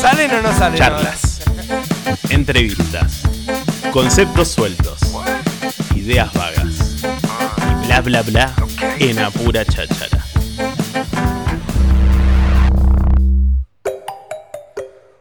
¿Salen o no salen? Charlas, entrevistas, conceptos sueltos, ideas vagas y bla bla bla en apura cháchara.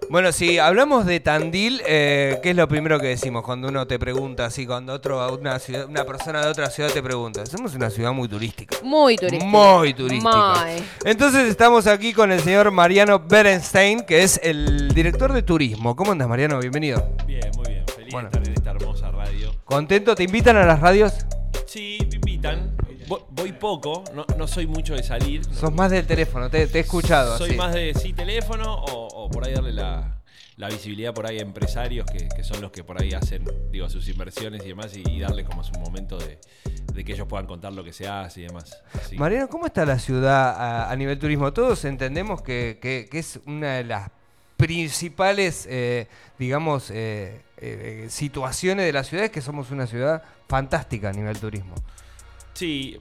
Bueno, si hablamos de Tandil, eh, ¿qué es lo primero que decimos cuando uno te pregunta así, cuando otro, una, ciudad- una persona de otra ciudad te pregunta? Somos una ciudad muy turística. Muy turístico. Muy turística. Muy. Entonces estamos aquí con el señor Mariano Berenstein, que es el director de turismo. ¿Cómo andas, Mariano? Bienvenido. Bien, muy bien. Feliz Bueno. de estar en esta hermosa radio. ¿Contento? ¿Te invitan a las radios? Sí, me invitan. Vo- Voy poco, no, no soy mucho de salir. Sos más del teléfono, te, te he escuchado. Soy así. más de sí teléfono o, o por ahí darle la, la visibilidad por ahí a empresarios que, que son los que por ahí hacen digo, sus inversiones y demás y, y darle como su momento de, de que ellos puedan contar lo que se hace y demás. Sí. Mariano, ¿cómo está la ciudad a, a nivel turismo? Todos entendemos que, que- que es una de las principales, eh, digamos, eh, eh, situaciones de la ciudad, es que somos una ciudad fantástica a nivel turismo. Sí,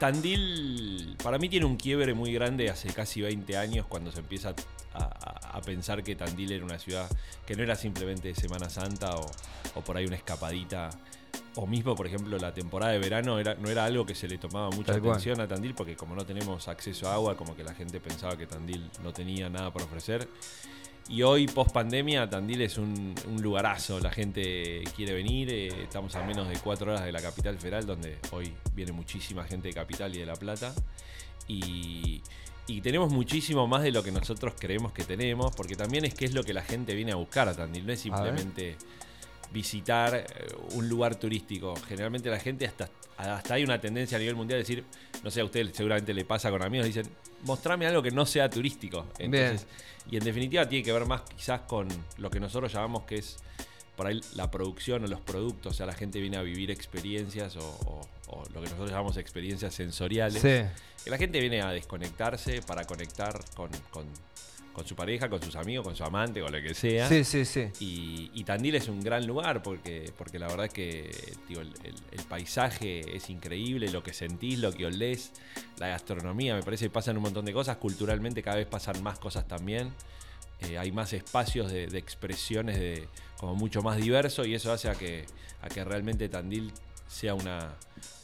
Tandil para mí tiene un quiebre muy grande hace casi 20 años cuando se empieza a, a- a pensar que Tandil era una ciudad que no era simplemente Semana Santa o, o por ahí una escapadita. O mismo, por ejemplo, la temporada de verano era, no era algo que se le tomaba mucha Tal cual. atención a Tandil porque como no tenemos acceso a agua, como que la gente pensaba que Tandil no tenía nada por ofrecer. Y hoy, post pandemia, Tandil es un, un lugarazo. La gente quiere venir. eh, estamos a menos de cuatro horas de la capital federal, donde hoy viene muchísima gente de Capital y de La Plata. Y, y tenemos muchísimo más de lo que nosotros creemos que tenemos, porque también es que es lo que la gente viene a buscar a Tandil. No es simplemente visitar eh, un lugar turístico. Generalmente la gente hasta, hasta hay una tendencia a nivel mundial de decir, no sé, a usted seguramente le pasa con amigos, dicen, mostrame algo que no sea turístico. Entonces, y en definitiva tiene que ver más quizás con lo que nosotros llamamos que es por ahí la producción o los productos. O sea, la gente viene a vivir experiencias o, o- o lo que nosotros llamamos experiencias sensoriales. Sí. Que la gente viene a desconectarse para conectar con, con- con su pareja, con sus amigos, con su amante, con lo que sea. Sí, sí, sí. Y, y Tandil es un gran lugar porque, porque la verdad es que el, el- el paisaje es increíble, lo que sentís, lo que olés, la gastronomía, me parece que pasan un montón de cosas, culturalmente cada vez pasan más cosas también. Eh, hay más espacios de, de expresiones de, como mucho más diverso y eso hace a que, a que realmente Tandil sea una,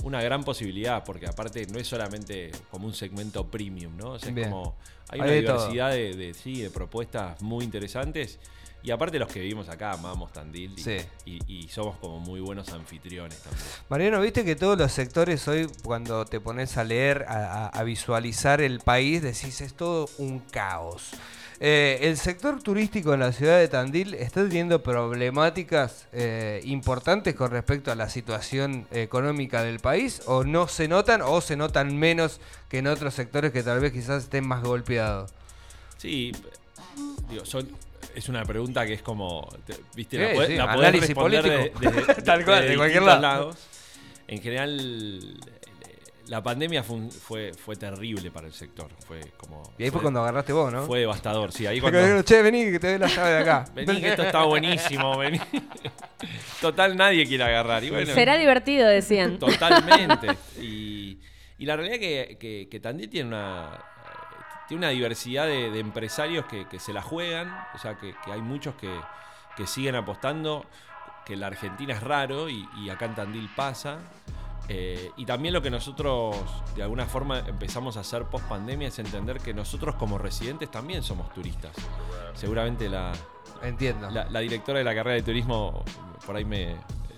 una gran posibilidad, porque aparte no es solamente como un segmento premium, ¿no? O sea, es como hay Hay una de diversidad de, de- sí, de propuestas muy interesantes. Y aparte los que vivimos acá amamos Tandil y, Sí. y- y somos como muy buenos anfitriones también. Mariano, viste que todos los sectores hoy, cuando te pones a leer, a, a- a visualizar el país, decís es todo un caos. Eh, el sector turístico en la ciudad de Tandil está teniendo problemáticas eh, importantes con respecto a la situación económica del país, o no se notan, o se notan menos que en otros sectores que tal vez quizás estén más golpeados. Sí, digo, es una pregunta que es como, te- viste, Sí, la, podés- sí, la podés análisis responder de- Tal cual, de cualquier lado. lados. En general, la pandemia fue, un- fue, fue terrible para el sector. Fue como. Y ahí fue, cuando agarraste vos, ¿no? Fue devastador, sí. Ahí Porque cuando. dijeron, che, vení que te doy la llave de acá. Vení, que esto está buenísimo, vení. Total, nadie quiere agarrar. Y bueno, Será divertido, decían. Totalmente. Y, y la realidad que, que, que Tandil tiene una, tiene una diversidad de, de empresarios que, que se la juegan. O sea, que, que hay muchos que, que siguen apostando, que la Argentina es raro y, y acá en Tandil pasa. Eh, y también lo que nosotros de alguna forma empezamos a hacer post pandemia es entender que nosotros como residentes también somos turistas. Seguramente la, Entiendo. la, la directora de la carrera de turismo por ahí me,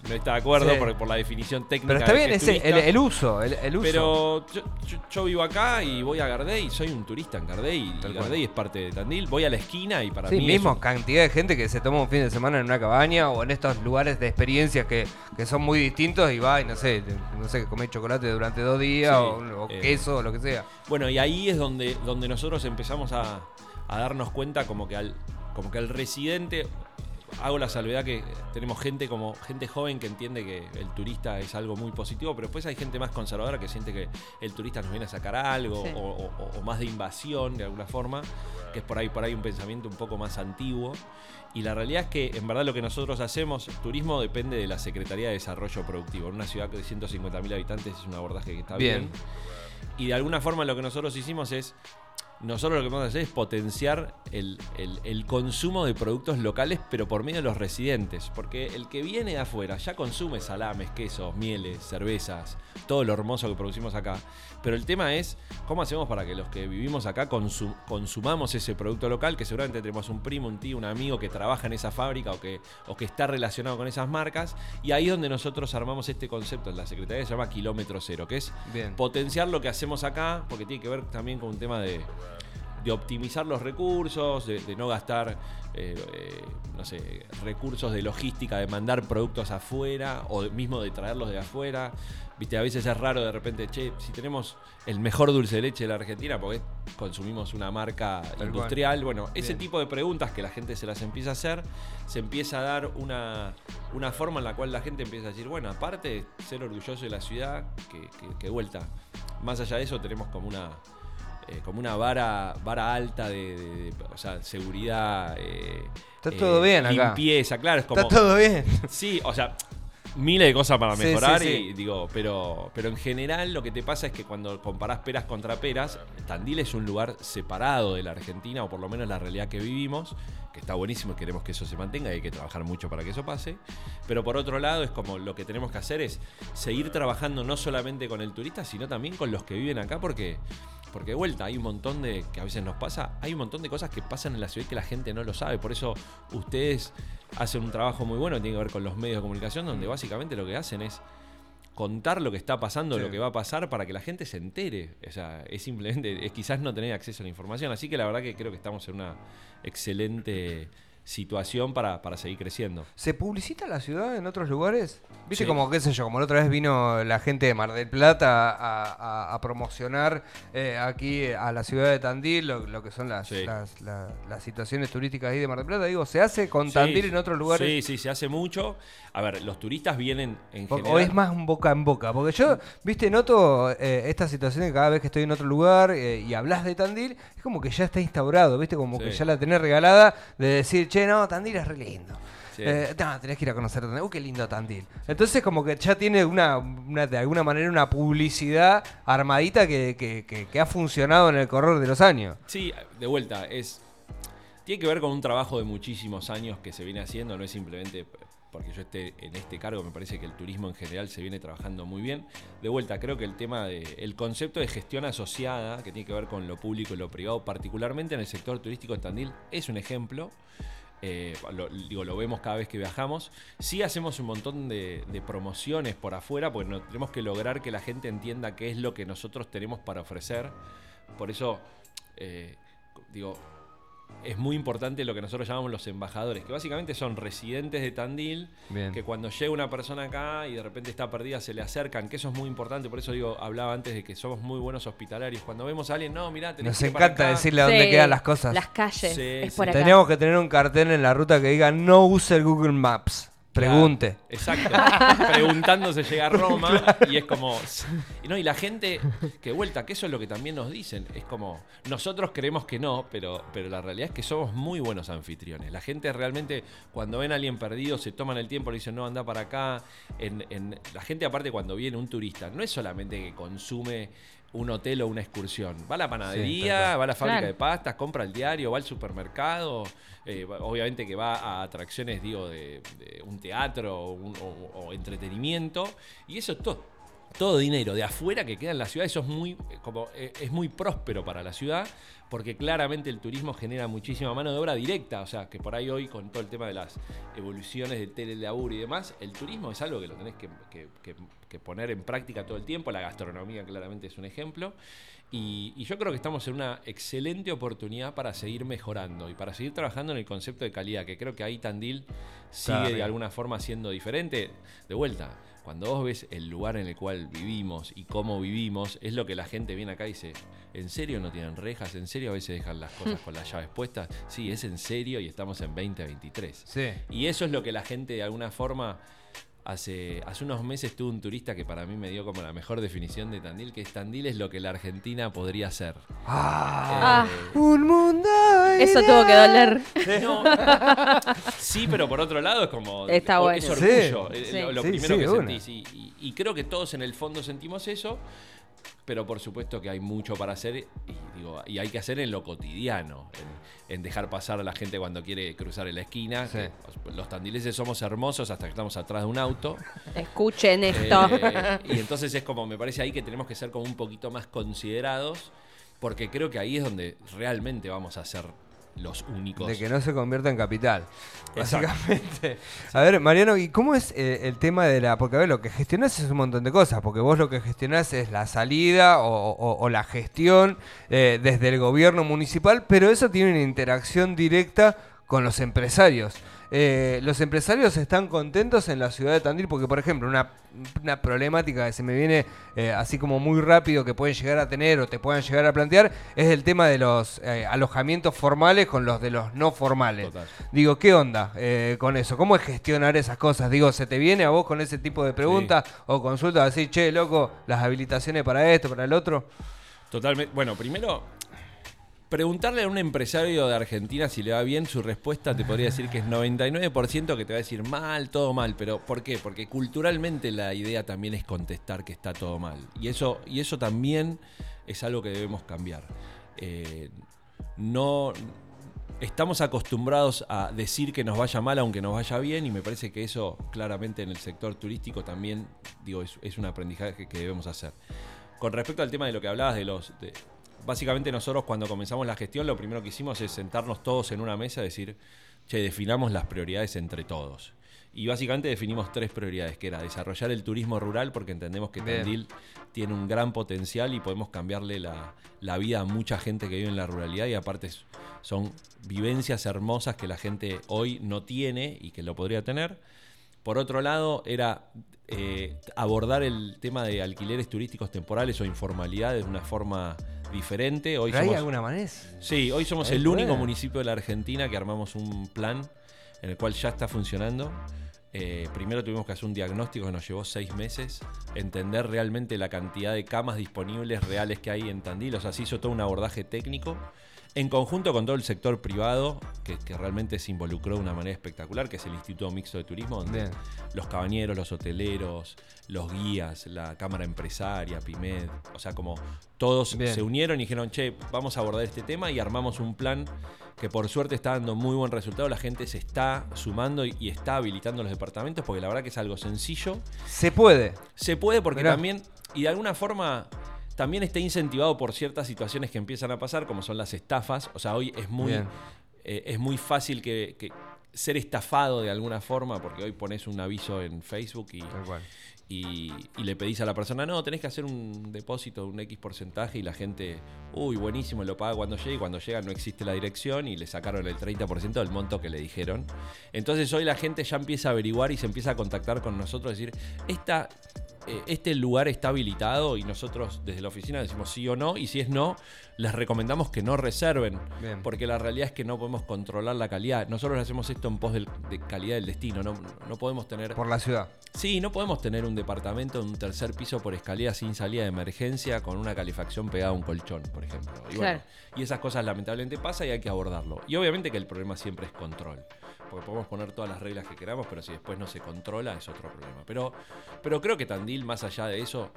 no está de acuerdo Sí. por, por la definición técnica. Pero está bien que ese, el, el uso, el, el uso. Pero yo, yo- yo vivo acá y voy a Gardey, soy un turista en Gardey y Tal cual. Gardey es parte de Tandil. Voy a la esquina y para Sí, mí. es mismo un- cantidad de gente que se toma un fin de semana en una cabaña o en estos lugares de experiencias que, que son muy distintos y va y no sé, no sé, comer chocolate durante dos días Sí, o, o eh, queso o lo que sea. Bueno, y ahí es donde, donde nosotros empezamos a, a darnos cuenta como que al, como que al residente. Hago la salvedad que tenemos gente como gente joven que entiende que el turista es algo muy positivo, pero después hay gente más conservadora que siente que el turista nos viene a sacar algo Sí. o, o- o más de invasión de alguna forma, que es por ahí por ahí un pensamiento un poco más antiguo. Y la realidad es que en verdad lo que nosotros hacemos, turismo depende de la Secretaría de Desarrollo Productivo. En una ciudad de 150.000 habitantes es un abordaje que está Bien. bien. Y de alguna forma lo que nosotros hicimos es nosotros lo que vamos a hacer es potenciar el, el- el consumo de productos locales, pero por medio de los residentes. Porque el que viene de afuera ya consume salames, quesos, mieles, cervezas, todo lo hermoso que producimos acá. Pero el tema es cómo hacemos para que los que vivimos acá consu- consumamos ese producto local, que seguramente tenemos un primo, un tío, un amigo que trabaja en esa fábrica o que, o que está relacionado con esas marcas. Y ahí es donde nosotros armamos este concepto en la Secretaría que se llama Kilómetro Cero, que es Bien. potenciar lo que hacemos acá, porque tiene que ver también con un tema de, de optimizar los recursos, de, de no gastar, eh, eh, no sé, recursos de logística, de mandar productos afuera o mismo de traerlos de afuera. Viste, a veces es raro de repente, che, si tenemos el mejor dulce de leche de la Argentina, porque consumimos una marca industrial, bueno, ese tipo de preguntas que la gente se las empieza a hacer, se empieza a dar una, una forma en la cual la gente empieza a decir, bueno, aparte de ser orgulloso de la ciudad, que, que- que vuelta, más allá de eso tenemos como una eh, como una vara vara alta de, de- de- o sea, seguridad eh, Está todo bien acá. limpieza claro es como Está todo bien. sí o sea miles de cosas para Sí, mejorar sí, sí. y digo pero pero en general lo que te pasa es que cuando comparás peras contra peras Tandil es un lugar separado de la Argentina o por lo menos la realidad que vivimos que está buenísimo y queremos que eso se mantenga y hay que trabajar mucho para que eso pase. Pero por otro lado, es como lo que tenemos que hacer es seguir trabajando no solamente con el turista, sino también con los que viven acá, porque, porque de vuelta hay un montón de, que a veces nos pasa, hay un montón de cosas que pasan en la ciudad que la gente no lo sabe. Por eso ustedes hacen un trabajo muy bueno, tiene que ver con los medios de comunicación, donde básicamente lo que hacen es contar lo que está pasando, Sí. lo que va a pasar para que la gente se entere. O sea, es simplemente, es quizás no tener acceso a la información. Así que la verdad que creo que estamos en una excelente situación para, para seguir creciendo. ¿Se publicita la ciudad en otros lugares? ¿Viste Sí. como, qué sé yo, como la otra vez vino la gente de Mar del Plata a, a- a promocionar eh, aquí a la ciudad de Tandil lo, lo que son las, Sí. las, la- las situaciones turísticas ahí de Mar del Plata? Digo, ¿se hace con Tandil en otros lugares? Sí, sí, se hace mucho. A ver, los turistas vienen en O, general. o es más un boca en boca? Porque yo, viste, noto eh, esta situación que cada vez que estoy en otro lugar eh, y hablas de Tandil, es como que ya está instaurado, viste, como que ya la tenés regalada de decir, che, no, Tandil es re lindo. Sí. Eh, no, tenés que ir a conocer Tandil. Uh, qué lindo Tandil. Entonces, como que ya tiene una, una- de alguna manera una publicidad armadita que, que- que- que ha funcionado en el correr de los años. Sí, de vuelta, es. Tiene que ver con un trabajo de muchísimos años que se viene haciendo, no es simplemente porque yo esté en este cargo, me parece que el turismo en general se viene trabajando muy bien. De vuelta, creo que el tema de. el concepto de gestión asociada, que tiene que ver con lo público y lo privado, particularmente en el sector turístico en Tandil, es un ejemplo. Eh, lo, digo, lo vemos cada vez que viajamos. Sí hacemos un montón de, promociones por afuera, porque no, tenemos que lograr que la gente entienda qué es lo que nosotros tenemos para ofrecer. Por eso, eh, digo, es muy importante lo que nosotros llamamos los embajadores, que básicamente son residentes de Tandil, Bien. que cuando llega una persona acá y de repente está perdida, se le acercan, que eso es muy importante, por eso digo, hablaba antes de que somos muy buenos hospitalarios. Cuando vemos a alguien, no, mirá, tenés Nos que ir para encanta acá". decirle a dónde Sí, quedan las cosas. Las calles. Sí, es sí. por acá. Tenemos que tener un cartel en la ruta que diga no use el Google Maps. Pregunte. Exacto. Preguntándose llega a Roma y es como. y No, y la gente que vuelta, que eso es lo que también nos dicen. Es como. Nosotros creemos que no, pero, pero la realidad es que somos muy buenos anfitriones. La gente realmente, cuando ven a alguien perdido, se toman el tiempo, le dicen, no, anda para acá. En, en- la gente, aparte, cuando viene un turista, no es solamente que consume un hotel o una excursión. Va a la panadería, va a la fábrica Claro. de pastas, compra el diario, va al supermercado. eh, obviamente que va a atracciones, digo, de, de un teatro o, un- o- o entretenimiento. Y eso es todo. Todo dinero de afuera que queda en la ciudad, eso es muy, eh, como, eh, es muy próspero para la ciudad, porque claramente el turismo genera muchísima mano de obra directa. O sea, que por ahí hoy, con todo el tema de las evoluciones del telelaburo y demás, el turismo es algo que lo tenés que, que- que- que poner en práctica todo el tiempo. La gastronomía claramente es un ejemplo. Y, y yo creo que estamos en una excelente oportunidad para seguir mejorando y para seguir trabajando en el concepto de calidad, que creo que ahí Tandil sigue Claro. de alguna forma siendo diferente. De vuelta, cuando vos ves el lugar en el cual vivimos y cómo vivimos, es lo que la gente viene acá y dice, ¿en serio no tienen rejas? ¿En serio a veces dejan las cosas con las llaves puestas? Sí, es en serio y estamos en 2023. Sí. Y eso es lo que la gente de alguna forma hace, hace unos meses tuvo un turista que para mí me dio como la mejor definición de Tandil, que es Tandil es lo que la Argentina podría ser. Ah, Eh, un mundo. Eso tuvo que doler. no. sí, pero por otro lado es como Está bueno. es orgullo, Sí. eh, lo, lo Sí, primero sí, que una. sentís. Y, y- y creo que todos en el fondo sentimos eso. pero por supuesto que hay mucho para hacer y, digo, y hay que hacer en lo cotidiano, en, en dejar pasar a la gente cuando quiere cruzar en la esquina. Sí. los tandileses somos hermosos hasta que estamos atrás de un auto. Escuchen esto. Eh, y entonces es como, me parece ahí que tenemos que ser como un poquito más considerados, porque creo que ahí es donde realmente vamos a ser los únicos. De que no se convierta en capital. Exacto. Básicamente. A ver, Mariano, ¿y cómo es eh, el tema de la.? Porque a ver, lo que gestionás es un montón de cosas. Porque vos lo que gestionás es la salida o, o- o la gestión eh, desde el gobierno municipal, pero eso tiene una interacción directa con los empresarios. Eh, los empresarios están contentos en la ciudad de Tandil porque, por ejemplo, una, una problemática que se me viene eh, así como muy rápido que pueden llegar a tener o te puedan llegar a plantear es el tema de los eh, alojamientos formales con los de los no formales. Total. Digo, ¿qué onda con eso? ¿Cómo es gestionar esas cosas? Digo, ¿se te viene a vos con ese tipo de preguntas o consultas así, che, loco, las habilitaciones para esto, para el otro? Totalmente. Bueno, primero, preguntarle a un empresario de Argentina si le va bien, su respuesta te podría decir que es 99% que te va a decir mal, todo mal. Pero ¿por qué? Porque culturalmente la idea también es contestar que está todo mal. Y eso, y eso también es algo que debemos cambiar. Eh, no. Estamos acostumbrados a decir que nos vaya mal aunque nos vaya bien y me parece que eso claramente en el sector turístico también digo, es, es un aprendizaje que debemos hacer. Con respecto al tema de lo que hablabas de los... básicamente nosotros cuando comenzamos la gestión lo primero que hicimos es sentarnos todos en una mesa y decir, che, definamos las prioridades entre todos. Y básicamente definimos tres prioridades, que era desarrollar el turismo rural porque entendemos que Bien. Tandil tiene un gran potencial y podemos cambiarle la, la vida a mucha gente que vive en la ruralidad y aparte son vivencias hermosas que la gente hoy no tiene y que lo podría tener. Por otro lado, era eh, abordar el tema de alquileres turísticos temporales o informalidad de una forma diferente. Hoy ¿Pero ¿Hay somos, alguna manera? sí, hoy somos el único municipio de la Argentina que armamos un plan en el cual ya está funcionando. Eh, primero tuvimos que hacer un diagnóstico que nos llevó seis meses, entender realmente la cantidad de camas disponibles reales que hay en Tandil. O sea, se hizo todo un abordaje técnico en conjunto con todo el sector privado, que, que realmente se involucró de una manera espectacular, que es el Instituto Mixto de Turismo, donde Bien. los cabañeros, los hoteleros, los guías, la Cámara Empresaria, PIMED, o sea, como todos Bien. se unieron y dijeron, che, vamos a abordar este tema y armamos un plan que por suerte está dando muy buen resultado. La gente se está sumando y, y está habilitando los departamentos porque la verdad que es algo sencillo. Se puede. Se puede porque Mirá. también, y de alguna forma, también está incentivado por ciertas situaciones que empiezan a pasar, como son las estafas. O sea, hoy es muy, eh, es muy fácil que, que ser estafado de alguna forma, porque hoy pones un aviso en Facebook y, y, y le pedís a la persona, no, tenés que hacer un depósito de un X porcentaje y la gente, uy, buenísimo, lo paga cuando llegue y cuando llega no existe la dirección y le sacaron el 30% del monto que le dijeron. Entonces hoy la gente ya empieza a averiguar y se empieza a contactar con nosotros, decir, esta, eh, este lugar está habilitado y nosotros desde la oficina decimos sí o no y si es no, les recomendamos que no reserven, Bien. porque la realidad es que no podemos controlar la calidad. Nosotros hacemos esto en pos del- de calidad del destino, no, no podemos tener... Por la ciudad. Sí, no podemos tener un departamento en un tercer piso por escalera sin salida de emergencia con una calefacción pegada a un colchón, por ejemplo. Y, bueno, y esas cosas lamentablemente pasan y hay que abordarlo. Y obviamente que el problema siempre es control. Porque podemos poner todas las reglas que queramos, pero si después no se controla es otro problema. Pero, pero creo que Tandil, más allá de eso,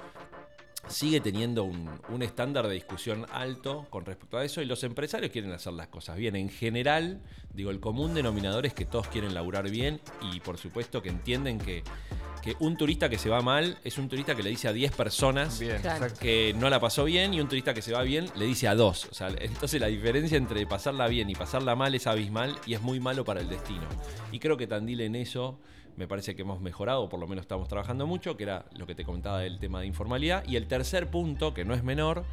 sigue teniendo un, un estándar de discusión alto con respecto a eso y los empresarios quieren hacer las cosas bien. En general, digo, el común denominador es que todos quieren laburar bien y por supuesto que entienden que, que un turista que se va mal es un turista que le dice a 10 personas Bien, que no la pasó bien y un turista que se va bien le dice a dos. O sea, entonces la diferencia entre pasarla bien y pasarla mal es abismal y es muy malo para el destino. Y creo que Tandil en eso me parece que hemos mejorado, o por lo menos estamos trabajando mucho, que era lo que te comentaba del tema de informalidad. Y el tercer punto, que no es menor,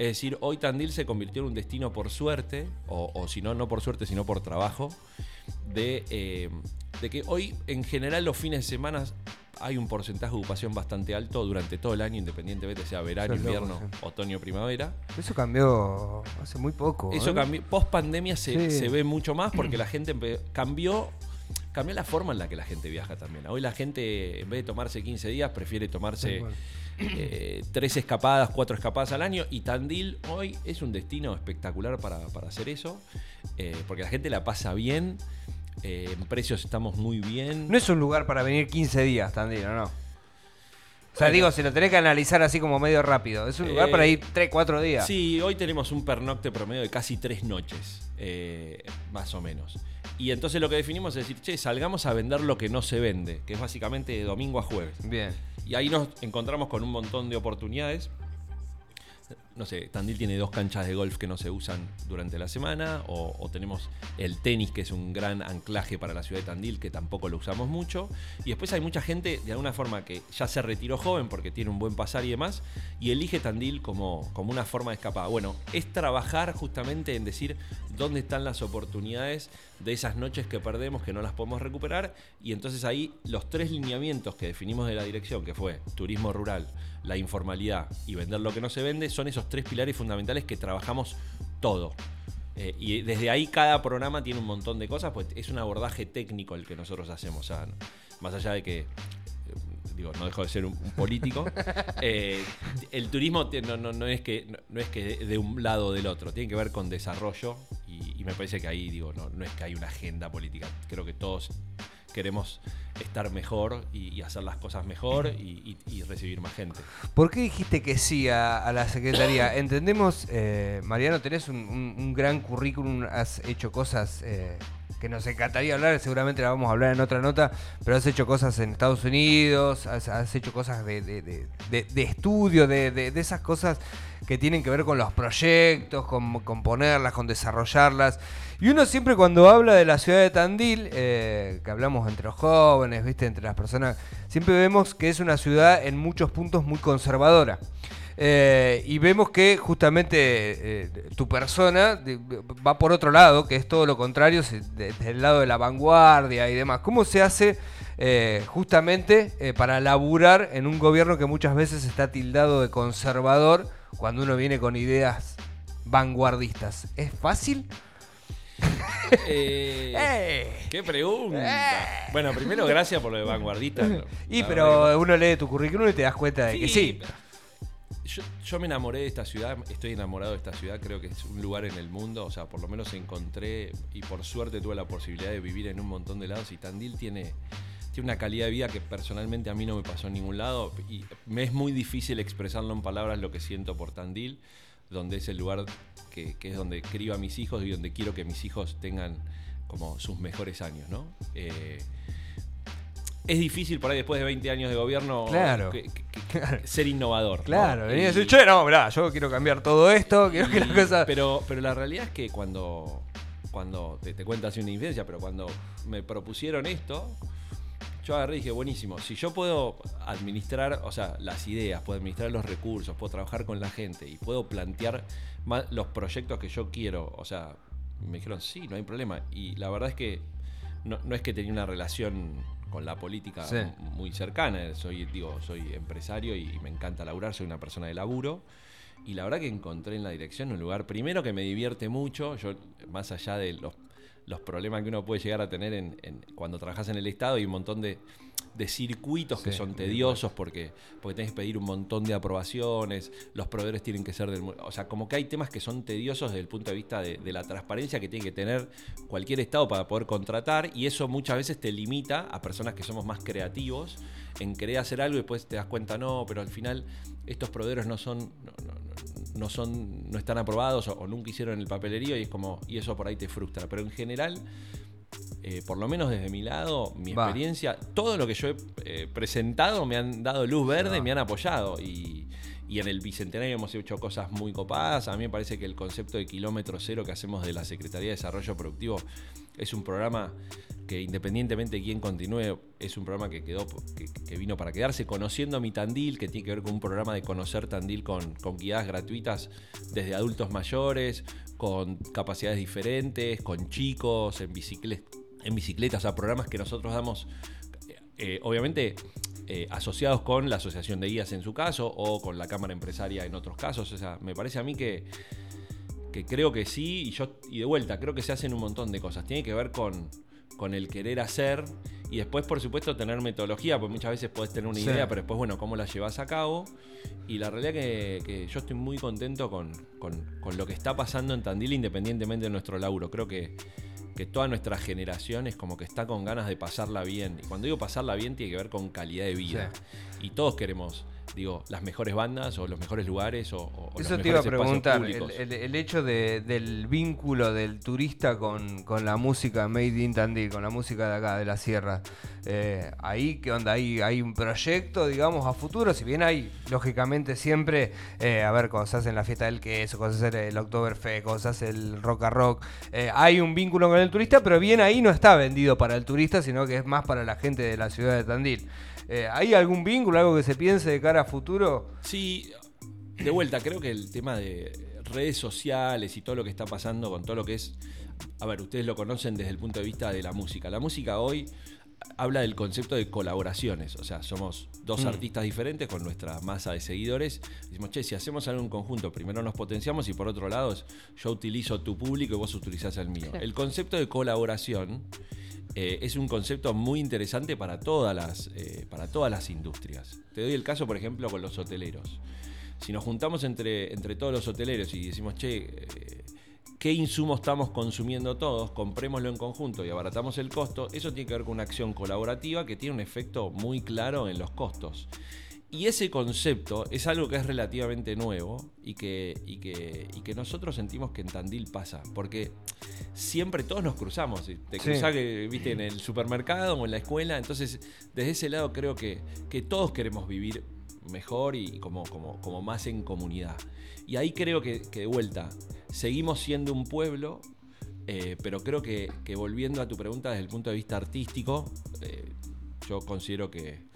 es decir, hoy Tandil se convirtió en un destino por suerte, o, o si no, no por suerte, sino por trabajo, de, eh, de que hoy en general los fines de semana hay un porcentaje de ocupación bastante alto durante todo el año, independientemente sea verano, Eso invierno, sí. otoño, primavera. Eso cambió hace muy poco. Eso ¿eh? cambió, post pandemia se, Sí. se ve mucho más porque la gente cambió, cambió la forma en la que la gente viaja también. Hoy la gente, en vez de tomarse 15 días, prefiere tomarse cual. eh, tres escapadas, cuatro escapadas al año. Y Tandil hoy es un destino espectacular para, para hacer eso, eh, porque la gente la pasa bien. Eh, en precios estamos muy bien. No es un lugar para venir 15 días, Tandil, ¿o ¿no? O sea, digo, si lo tenés que analizar así como medio rápido. Es un lugar Eh, para ir 3, 4 días. Sí, hoy tenemos un pernocte promedio de casi tres noches, eh, más o menos. Y entonces lo que definimos es decir, che, salgamos a vender lo que no se vende, que es básicamente de domingo a jueves. Bien. Y ahí nos encontramos con un montón de oportunidades. No sé, Tandil tiene dos canchas de golf que no se usan durante la semana, o, tenemos el tenis, que es un gran anclaje para la ciudad de Tandil, que tampoco lo usamos mucho. Y después hay mucha gente, de alguna forma, que ya se retiró joven porque tiene un buen pasar y demás, y elige Tandil como, como una forma de escapada. Bueno, es trabajar justamente en decir dónde están las oportunidades de esas noches que perdemos, que no las podemos recuperar, y entonces ahí los tres lineamientos que definimos de la dirección, que fue turismo rural, la informalidad y vender lo que no se vende, son esos tres pilares fundamentales que trabajamos todo. Eh, y desde ahí cada programa tiene un montón de cosas, pues es un abordaje técnico el que nosotros hacemos. O sea, más allá de que, eh, digo, no dejo de ser un, un político, eh, el turismo no, no- no es que, no, es que de, de un lado o del otro, tiene que ver con desarrollo y, y me parece que ahí, digo, no, no es que hay una agenda política, creo que todos queremos estar mejor y, y hacer las cosas mejor y, y- y recibir más gente. ¿Por qué dijiste que sí a, a la Secretaría? Entendemos, eh, Mariano, tenés un, un- un gran currículum, has hecho cosas eh, que nos encantaría hablar, seguramente la vamos a hablar en otra nota, pero has hecho cosas en Estados Unidos, has, hecho cosas de, de- de- de- estudio, de esas cosas que tienen que ver con los proyectos, con, con ponerlas, con desarrollarlas. Y uno siempre cuando habla de la ciudad de Tandil, eh, que hablamos entre los jóvenes, viste, entre las personas, siempre vemos que es una ciudad en muchos puntos muy conservadora. Eh, y vemos que justamente eh, tu persona va por otro lado, que es todo lo contrario, desde el lado de la vanguardia y demás. ¿Cómo se hace eh, justamente para laburar en un gobierno que muchas veces está tildado de conservador cuando uno viene con ideas vanguardistas? ¿Es fácil? Eh. ¡Qué pregunta! Bueno, primero, gracias por lo de vanguardista. Y pero uno lee tu currículum y te das cuenta de que sí. Yo, me enamoré de esta ciudad, estoy enamorado de esta ciudad, creo que es un lugar en el mundo, o sea, por lo menos encontré y por suerte tuve la posibilidad de vivir en un montón de lados y Tandil tiene, tiene una calidad de vida que personalmente a mí no me pasó en ningún lado y me es muy difícil expresarlo en palabras lo que siento por Tandil, donde es el lugar que, que es donde crío a mis hijos y donde quiero que mis hijos tengan como sus mejores años, ¿no? Eh, es difícil por ahí después de 20 años de gobierno Claro. que- que- que- ser innovador. ¿no? Claro, venía a Y- decir, che, no, mirá, yo quiero cambiar todo esto, quiero que y- la cosa... pero, pero la realidad es que cuando, cuando te, te cuento así una infidencia, pero cuando me propusieron esto, yo agarré y dije, buenísimo, si yo puedo administrar, o sea, las ideas, puedo administrar los recursos, puedo trabajar con la gente y puedo plantear los proyectos que yo quiero, o sea, me dijeron, sí, no hay problema. Y la verdad es que no, no es que tenía una relación con la política Sí. muy cercana, soy, digo, soy empresario y me encanta laburar, soy una persona de laburo. Y la verdad que encontré en la dirección un lugar, primero que me divierte mucho, yo más allá de los, los problemas que uno puede llegar a tener en, en- cuando trabajas en el Estado, hay un montón de, de circuitos que son tediosos porque, porque tenés que pedir un montón de aprobaciones, los proveedores tienen que ser del... O sea, como que hay temas que son tediosos desde el punto de vista de, de la transparencia que tiene que tener cualquier Estado para poder contratar y eso muchas veces te limita a personas que somos más creativos en querer hacer algo y después te das cuenta, no, pero al final estos proveedores no son... no- no- no- no son no están aprobados o, o nunca hicieron el papelerío y es como y eso por ahí te frustra. Pero en general eh, por lo menos desde mi lado, mi Va. experiencia, todo lo que yo he eh, presentado me han dado luz verde, va. me han apoyado. Y, y en el Bicentenario hemos hecho cosas muy copadas. A mí me parece que el concepto de kilómetro cero que hacemos de la Secretaría de Desarrollo Productivo es un programa que independientemente de quién continúe, es un programa que quedó, que, vino para quedarse, conociendo mi Tandil, que tiene que ver con un programa de conocer Tandil con, con guiadas gratuitas desde adultos mayores, con capacidades diferentes, con chicos, en bicicleta, en o sea, programas que nosotros damos, eh, obviamente eh, asociados con la Asociación de Guías en su caso, o con la Cámara Empresaria en otros casos. O sea, me parece a mí que, que creo que sí, y yo, y de vuelta, creo que se hacen un montón de cosas. Tiene que ver con, con el querer hacer, y después, por supuesto, tener metodología, porque muchas veces puedes tener una Sí. idea, pero después, bueno, cómo la llevas a cabo. Y la realidad que, que yo estoy muy contento con, con- con lo que está pasando en Tandil, independientemente de nuestro laburo. Creo que, que toda nuestra generación es como que está con ganas de pasarla bien. Y cuando digo pasarla bien tiene que ver con calidad de vida. Y todos queremos digo, las mejores bandas o los mejores lugares o, o Eso los te iba a preguntar, el, el- el hecho de- del vínculo del turista con, con la música Made in Tandil, con la música de acá, de la sierra. Eh, ahí, ¿qué onda? ¿Hay, hay un proyecto, digamos, a futuro? Si bien hay, lógicamente, siempre, eh, a ver, cuando se hace la fiesta del queso, cuando se hace el Oktoberfest, cuando se hace el rock a rock, eh, hay un vínculo con el turista, pero bien ahí no está vendido para el turista, sino que es más para la gente de la ciudad de Tandil. Eh, ¿Hay algún vínculo, algo que se piense de cara a futuro? Sí, de vuelta, creo que el tema de redes sociales y todo lo que está pasando con todo lo que es. A ver, ustedes lo conocen desde el punto de vista de la música. La música hoy habla del concepto de colaboraciones. O sea, somos dos Mm. artistas diferentes con nuestra masa de seguidores. Decimos, che, si hacemos algo en conjunto, primero nos potenciamos y por otro lado, es, yo utilizo tu público y vos utilizás el mío. Claro. El concepto de colaboración eh, es un concepto muy interesante para todas, las, eh, para todas las industrias. Te doy el caso, por ejemplo, con los hoteleros. Si nos juntamos entre, entre todos los hoteleros y decimos, che, eh, ¿qué insumos estamos consumiendo todos? Comprémoslo en conjunto y abaratamos el costo. Eso tiene que ver con una acción colaborativa que tiene un efecto muy claro en los costos. Y ese concepto es algo que es relativamente nuevo y que, y que, y que nosotros sentimos que en Tandil pasa. Porque siempre todos nos cruzamos. Te Sí. cruzás que, viste, en el supermercado o en la escuela. Entonces, desde ese lado creo que, que todos queremos vivir mejor y como, como, como más en comunidad. Y ahí creo que, que de vuelta, seguimos siendo un pueblo, eh, pero creo que, que volviendo a tu pregunta desde el punto de vista artístico, eh, yo considero que,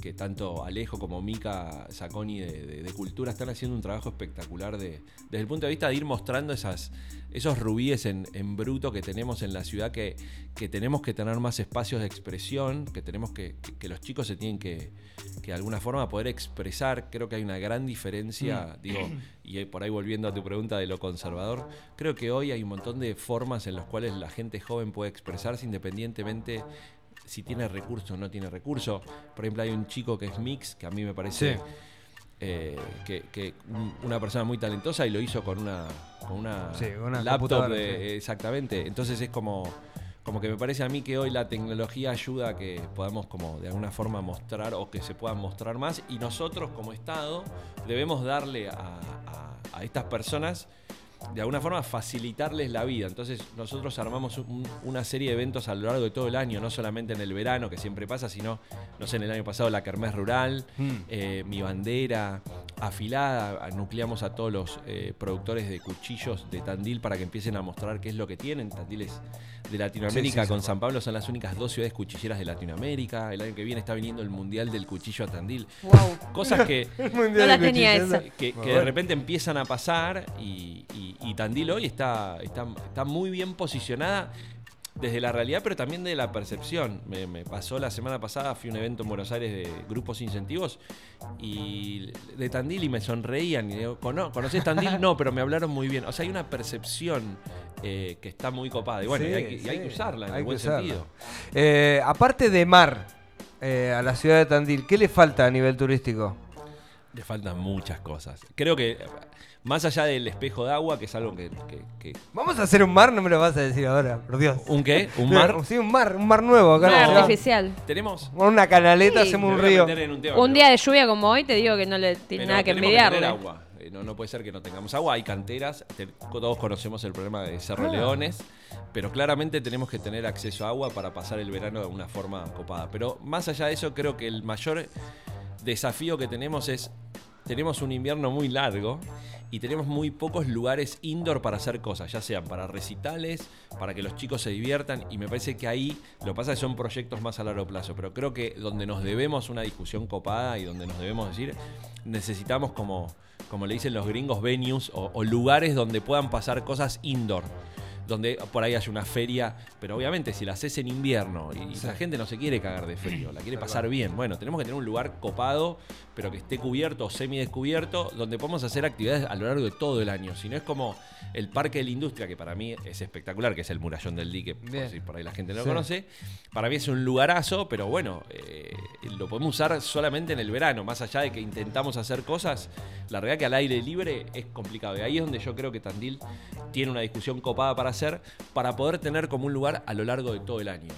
que tanto Alejo como Mika Saconi de, de- de Cultura están haciendo un trabajo espectacular de, desde el punto de vista de ir mostrando esas, esos rubíes en, en bruto que tenemos en la ciudad, que, que tenemos que tener más espacios de expresión, que tenemos que, que, que los chicos se tienen que, que de alguna forma poder expresar. Creo que hay una gran diferencia, digo, y por ahí volviendo a tu pregunta de lo conservador, creo que hoy hay un montón de formas en las cuales la gente joven puede expresarse independientemente si tiene recursos o no tiene recursos. Por ejemplo, hay un chico que es mix, que a mí me parece Sí. eh, que, que un- una persona muy talentosa y lo hizo con una, con una, Sí, con una laptop. de- sí. Exactamente. Entonces es como, como que me parece a mí que hoy la tecnología ayuda a que podamos como de alguna forma mostrar o que se puedan mostrar más y nosotros como Estado debemos darle a, a- a estas personas de alguna forma facilitarles la vida. Entonces nosotros armamos un- una serie de eventos a lo largo de todo el año, no solamente en el verano, que siempre pasa, sino, no sé, en el año pasado la Kermés Rural, Mm. eh, Mi Bandera, Afilada, nucleamos a todos los eh, productores de cuchillos de Tandil para que empiecen a mostrar qué es lo que tienen. Tandil es de Latinoamérica, Sí, sí, con sí. San Pablo son las únicas dos ciudades cuchilleras de Latinoamérica. El año que viene está viniendo el Mundial del Cuchillo a Tandil. Wow. Cosas que, No la tenía esa. que, de repente empiezan a pasar y, y- y Tandil hoy está, está, está muy bien posicionada desde la realidad, pero también de la percepción. Me, me pasó la semana pasada, fui a un evento en Buenos Aires de grupos incentivos y de Tandil y me sonreían. Y digo, "¿Cono- ¿conoces Tandil? No, pero me hablaron muy bien. O sea, hay una percepción eh, que está muy copada. Y bueno, Sí, y hay, que, y hay sí, que usarla en hay el buen sentido. Eh, aparte de mar, eh, a la ciudad de Tandil, ¿qué le falta a nivel turístico? Le faltan muchas cosas. Creo que más allá del espejo de agua, que es algo que- que- que Vamos a hacer un mar, no me lo vas a decir ahora, por Dios. ¿Un qué? ¿Un mar? Sí, un mar, un mar nuevo acá. en la Mar ciudad. artificial. Tenemos. Con una canaleta Sí. hacemos Me un voy a río. meter en un tema, Un pero- día de lluvia como hoy te digo que no le tiene pero nada que tenemos envidiarle. tener agua. Eh, No, no puede ser que no tengamos agua. Hay canteras. te- todos conocemos el problema de Cerro Ah. Leones. Pero claramente tenemos que tener acceso a agua para pasar el verano de una forma copada. Pero más allá de eso, creo que el mayor desafío que tenemos es. Tenemos un invierno muy largo y tenemos muy pocos lugares indoor para hacer cosas, ya sean para recitales, para que los chicos se diviertan. Y me parece que ahí lo pasa que son proyectos más a largo plazo. Pero creo que donde nos debemos una discusión copada y donde nos debemos decir, necesitamos como, como le dicen los gringos, venues o lugares donde puedan pasar cosas indoor. Donde por ahí haya una feria, pero obviamente si la haces en invierno y Sí. la gente no se quiere cagar de frío, la quiere pasar bien. Bueno, tenemos que tener un lugar copado, pero que esté cubierto o semidescubierto, donde podamos hacer actividades a lo largo de todo el año. Si no es como el Parque de la Industria, que para mí es espectacular, que es el murallón del dique, por si por ahí la gente no Sí. lo conoce. Para mí es un lugarazo, pero bueno, eh, lo podemos usar solamente en el verano. Más allá de que intentamos hacer cosas, la verdad que al aire libre es complicado. Y ahí es donde yo creo que Tandil tiene una discusión copada para hacer para poder tener como un lugar a lo largo de todo el año.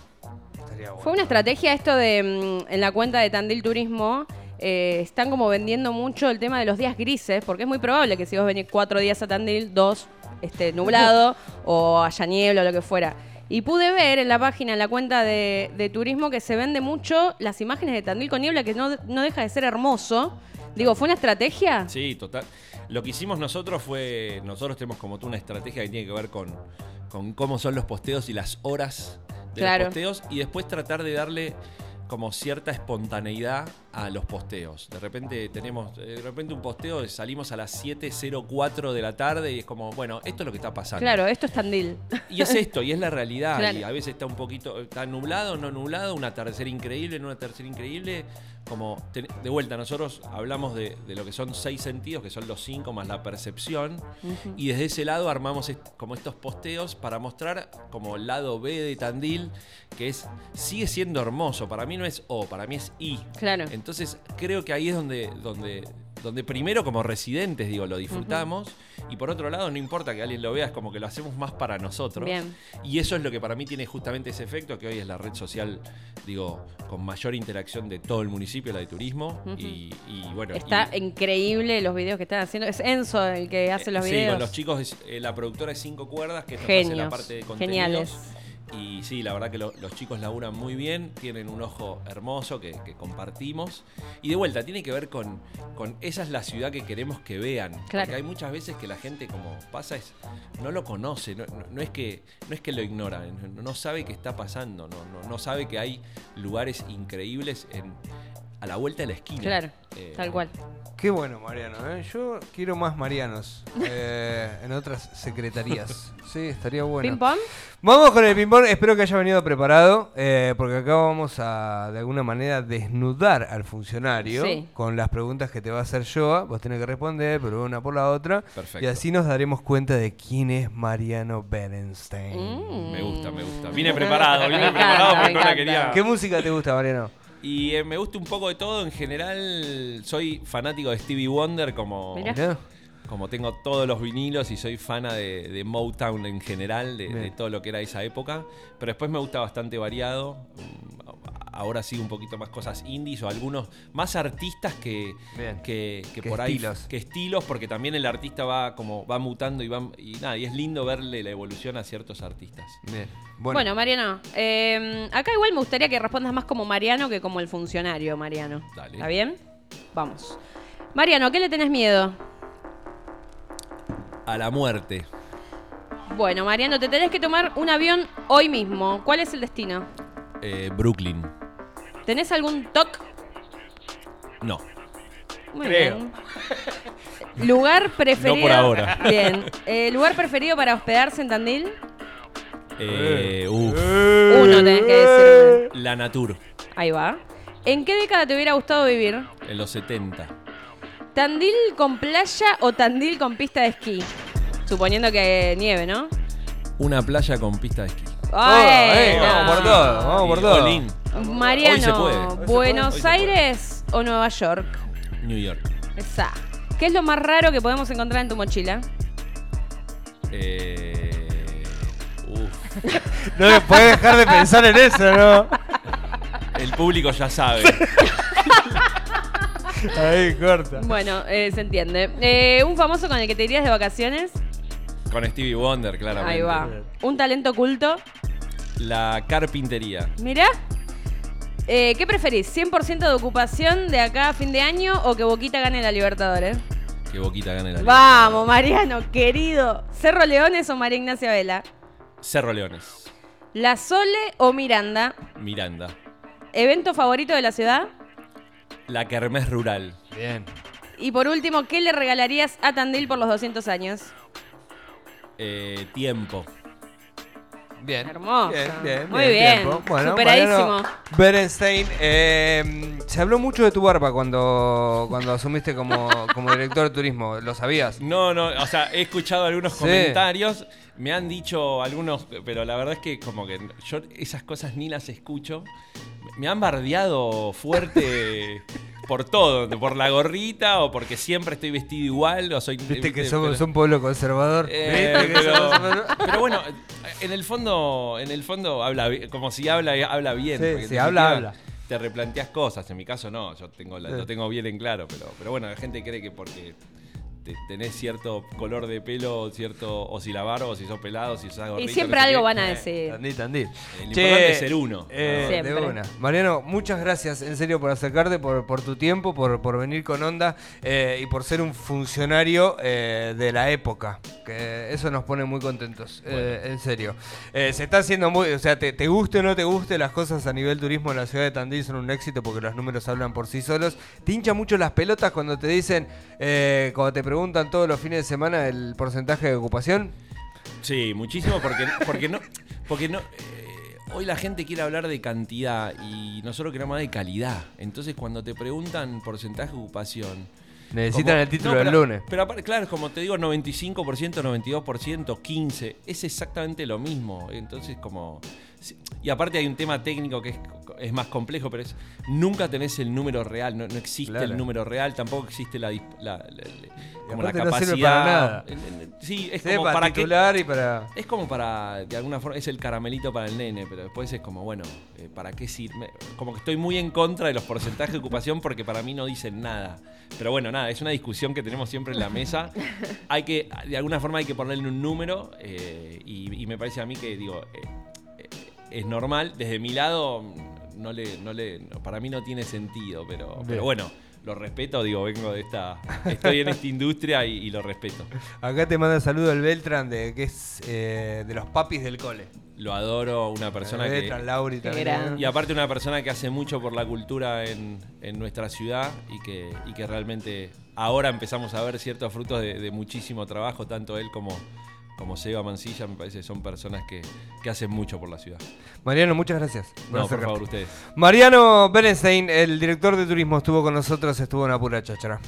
Estaría bueno. Fue una estrategia esto de mm, en la cuenta de Tandil Turismo. Eh, están como vendiendo mucho el tema de los días grises, porque es muy probable que si vos venís cuatro días a Tandil, dos este, nublado o haya niebla o lo que fuera. Y pude ver en la página, en la cuenta de, de turismo, que se vende mucho las imágenes de Tandil con niebla, que no, no deja de ser hermoso. Digo, ¿fue una estrategia? Sí, total. Lo que hicimos nosotros fue, nosotros tenemos como tú una estrategia que tiene que ver con, con cómo son los posteos y las horas de Claro. los posteos y después tratar de darle como cierta espontaneidad a los posteos. De repente tenemos, eh, de repente un posteo, salimos a las 7.04 de la tarde y es como, bueno, esto es lo que está pasando. Claro, esto es Tandil. Y es esto, y es la realidad. Claro. Y a veces está un poquito, está nublado, no nublado, una tercera increíble, no una tercera increíble. Como, de vuelta, nosotros hablamos de, de lo que son seis sentidos, que son los cinco más la percepción. Y desde ese lado armamos est- como estos posteos para mostrar como el lado B de Tandil, que es, sigue siendo hermoso. Para mí no es O, para mí es I. Claro. Entonces creo que ahí es donde, donde, donde primero como residentes, digo, lo disfrutamos. Y por otro lado, no importa que alguien lo vea, es como que lo hacemos más para nosotros. Bien. Y eso es lo que para mí tiene justamente ese efecto, que hoy es la red social, digo, con mayor interacción de todo el municipio, la de turismo. y, y bueno. Está y- increíble los videos que están haciendo. Es Enzo el que hace los Sí, videos. con los chicos, es, eh, la productora es Cinco Cuerdas, que nos hace la parte de contenidos. geniales. Y sí, la verdad que lo- los chicos laburan muy bien, tienen un ojo hermoso que, que compartimos. Y de vuelta, tiene que ver con, con esa es la ciudad que queremos que vean. Claro. Porque hay muchas veces que la gente como pasa es no lo conoce, no, no- no es, que, no es que lo ignora, no, no sabe qué está pasando, no, no, no sabe que hay lugares increíbles en, a la vuelta de la esquina. Claro, Eh, tal cual. Qué bueno, Mariano. ¿eh? Yo quiero más Marianos eh, en otras secretarías. Sí, estaría bueno. ¿Ping pong? Vamos con el ping-pong. Espero que haya venido preparado, eh, porque acá vamos a, de alguna manera, desnudar al funcionario Sí. con las preguntas que te va a hacer yo. Vos tenés que responder, pero una por la otra. Perfecto. Y así nos daremos cuenta de quién es Mariano Berenstein. Mm. Me gusta, me gusta. Vine preparado, vine Me preparado encanta, porque no la quería. ¿Qué música te gusta, Mariano? Y eh, me gusta un poco de todo. En general, soy fanático de Stevie Wonder, como, Mirá. Como tengo todos los vinilos y soy fana de, de Motown en general, de todo lo que era esa época. Pero después me gusta bastante variado. Ahora sí, un poquito más cosas indies o algunos más artistas que, Bien. que, por ahí. estilos. Que estilos, porque también el artista va como va mutando y va. Y nada, y es lindo verle la evolución a ciertos artistas. Bien. Bueno, Bueno, Mariano, eh, acá igual me gustaría que respondas más como Mariano que como el funcionario, Mariano. Dale. ¿Está bien? Vamos. Mariano, ¿qué le tenés miedo? A la muerte. Bueno, Mariano, te tenés que tomar un avión hoy mismo. ¿Cuál es el destino? Eh, Brooklyn. ¿Tenés algún TOC? No. Muy Creo. bien. ¿Lugar preferido? No por ahora. Bien. Eh, ¿Lugar preferido para hospedarse en Tandil? Eh, uf. Uno tenés que decirme. La Natur. Ahí va. ¿En qué década te hubiera gustado vivir? En los 70. ¿Tandil con playa o Tandil con pista de esquí? Suponiendo que nieve, ¿no? Una playa con pista de esquí. Ay, eh, no. vamos por todo, vamos por todo. Mariano, Hoy se puede. Hoy se puede, ¿Buenos hoy se puede. Aires o Nueva York? New York. Esa. ¿Qué es lo más raro que podemos encontrar en tu mochila? Eh, uf. no me puedes dejar de pensar en eso, ¿no? El público ya sabe. Ahí, corta. Bueno, eh, se entiende. Eh, ¿Un famoso con el que te irías de vacaciones? Con Stevie Wonder, claramente. Ahí va. ¿Un talento oculto? La carpintería. Mira. Eh, ¿Qué preferís? ¿100% de ocupación de acá a fin de año o que Boquita gane la Libertadores? Que Boquita gane la liga. Vamos, Mariano, querido. ¿Cerro Leones o María Ignacia Vela? Cerro Leones. ¿La Sole o Miranda? Miranda. ¿Evento favorito de la ciudad? La Kermés Rural. Bien. Y por último, ¿qué le regalarías a Tandil por los 200 años? Eh, tiempo. Bien. Hermoso. Bien, bien, Muy bien. tiempo. Bueno, Superadísimo. Berenstein, eh, se habló mucho de tu barba cuando, cuando asumiste como, como director de turismo. ¿Lo sabías? No, no, o sea, he escuchado algunos Sí. comentarios, me han dicho algunos, pero la verdad es que como que yo esas cosas ni las escucho. Me han bardeado fuerte por todo, por la gorrita o porque siempre estoy vestido igual o soy... Viste que viste, somos pero- un pueblo conservador. eh, ¿Viste que pero, somos un pueblo- pero bueno, en el fondo, en el fondo habla como si habla, habla bien. Sí, sí, habla, habla. Te replanteas cosas. En mi caso no, yo tengo la- Sí. lo tengo bien en claro, pero, pero bueno, la gente cree que porque te- tenés cierto color de pelo, cierto, o si la barba, o si sos pelado, si sos Y gordito, siempre no sé algo qué. van a Eh, decir. Tandil, tandil. Lo importante es ser uno. eh, de una. Mariano, muchas gracias en serio por acercarte, por, por tu tiempo, por, por venir con onda eh, y por ser un funcionario eh, de la época. Que eso nos pone muy contentos, eh, en serio. Eh, se está haciendo muy, o sea, te, te guste o no te guste, las cosas a nivel turismo en la ciudad de Tandil son un éxito porque los números hablan por sí solos. Te hincha mucho las pelotas cuando te dicen, eh, cuando te preguntan todos los fines de semana el porcentaje de ocupación. Sí, muchísimo porque, porque no. Porque no eh, hoy la gente quiere hablar de cantidad y nosotros queremos hablar de calidad. Entonces, cuando te preguntan porcentaje de ocupación. Necesitan como- el título no, del pero- lunes. Pero aparte, claro, como te digo, 95%, 92%, 15%, es exactamente lo mismo. Entonces, como. Y aparte hay un tema técnico que es, es más complejo, pero es. Nunca tenés el número real, no, no existe Claro. el número real, tampoco existe la, la- la- la- como la aparte no capacidad. sirve para nada. En- en- Sí, es Sí, como para, qué. titular y para... Es como para, de alguna forma, es el caramelito para el nene, pero después es como, bueno, eh, ¿para qué sirve? Como que estoy muy en contra de los porcentajes de ocupación porque para mí no dicen nada. Pero bueno, nada, es una discusión que tenemos siempre en la mesa. Hay que, de alguna forma hay que ponerle un número eh, y, y me parece a mí que, digo, eh, eh, es normal. Desde mi lado, no le, no le, no, para mí no tiene sentido, pero, Bien. pero bueno. Lo respeto, digo, vengo de esta. Estoy en esta industria y, y lo respeto. Acá te manda saludo el Beltran, de, que es eh, de los papis del cole. Lo adoro, una persona el que. Beltran, Lauri también. Y aparte una persona que hace mucho por la cultura en, en nuestra ciudad y que, y que realmente ahora empezamos a ver ciertos frutos de, de muchísimo trabajo, tanto él como, como Seba Mancilla, me parece que son personas que, que hacen mucho por la ciudad. Mariano, muchas gracias. por No, por favor, ustedes. Mariano Berenstein, el director de turismo, estuvo con nosotros, estuvo en Apura Cháchara.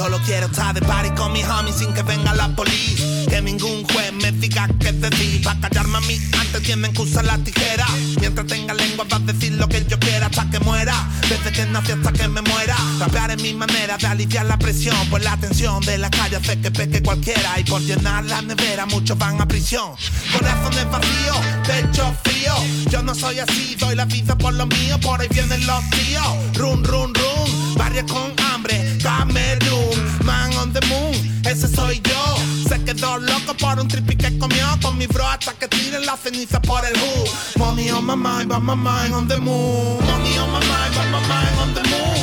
Solo quiero estar de party con mis homies sin que venga la policía. Que ningún juez me diga qué decir. Pa' callarme a mí antes tienen que usar la tijera. Mientras tenga lengua va a decir lo que yo quiera hasta que muera. Desde que nací hasta que me muera. Rapear es mi manera de aliviar la presión. Pues la tensión de la calle hace que peque cualquiera. Y por llenar la nevera muchos van a prisión. Corazones vacíos, pecho frío. Yo no soy así, doy la vida por lo mío. Por ahí vienen los tíos. Run, run, run. Barrios con hambre, Camerún, man on the moon, ese soy yo. Se quedó loco por un tripi que comió con mi bro hasta que tiren la ceniza por el hood. Money on my mind, my mind on the moon. Money on my mind, but my mind on the moon.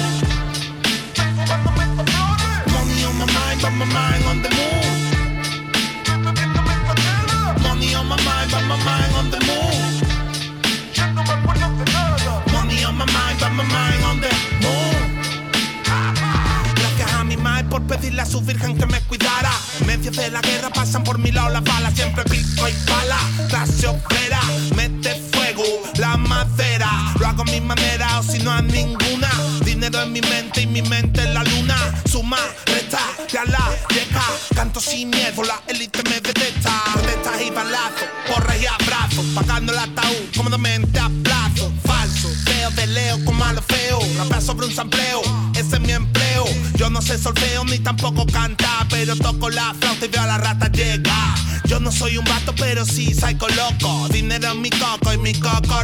Money on my mind, but my mind on the moon. Money on my mind, but my mind on the moon. Money on my mind, but my mind on the Madre por pedirle a su virgen que me cuidara. En de la guerra pasan por mi lado las balas, siempre pico y pala. Clase obrera, mete fuego, la madera. Lo hago a mi manera o si no a ninguna. Dinero en mi mente y mi mente en la luna. Suma, resta, ya la llega. Canto sin miedo, la élite me detesta. Protestas y balazos, porras y abrazos. Pagando el ataúd, cómodamente a. Falso, feo de leo con malo feo. Rapea sobre un sampleo, ese es mi empleo. Yo no sé solfeo ni tampoco cantar, pero toco la flauta y veo a la rata llegar. Yo no soy un vato, pero sí psycho loco. Dinero en mi coco y mi coco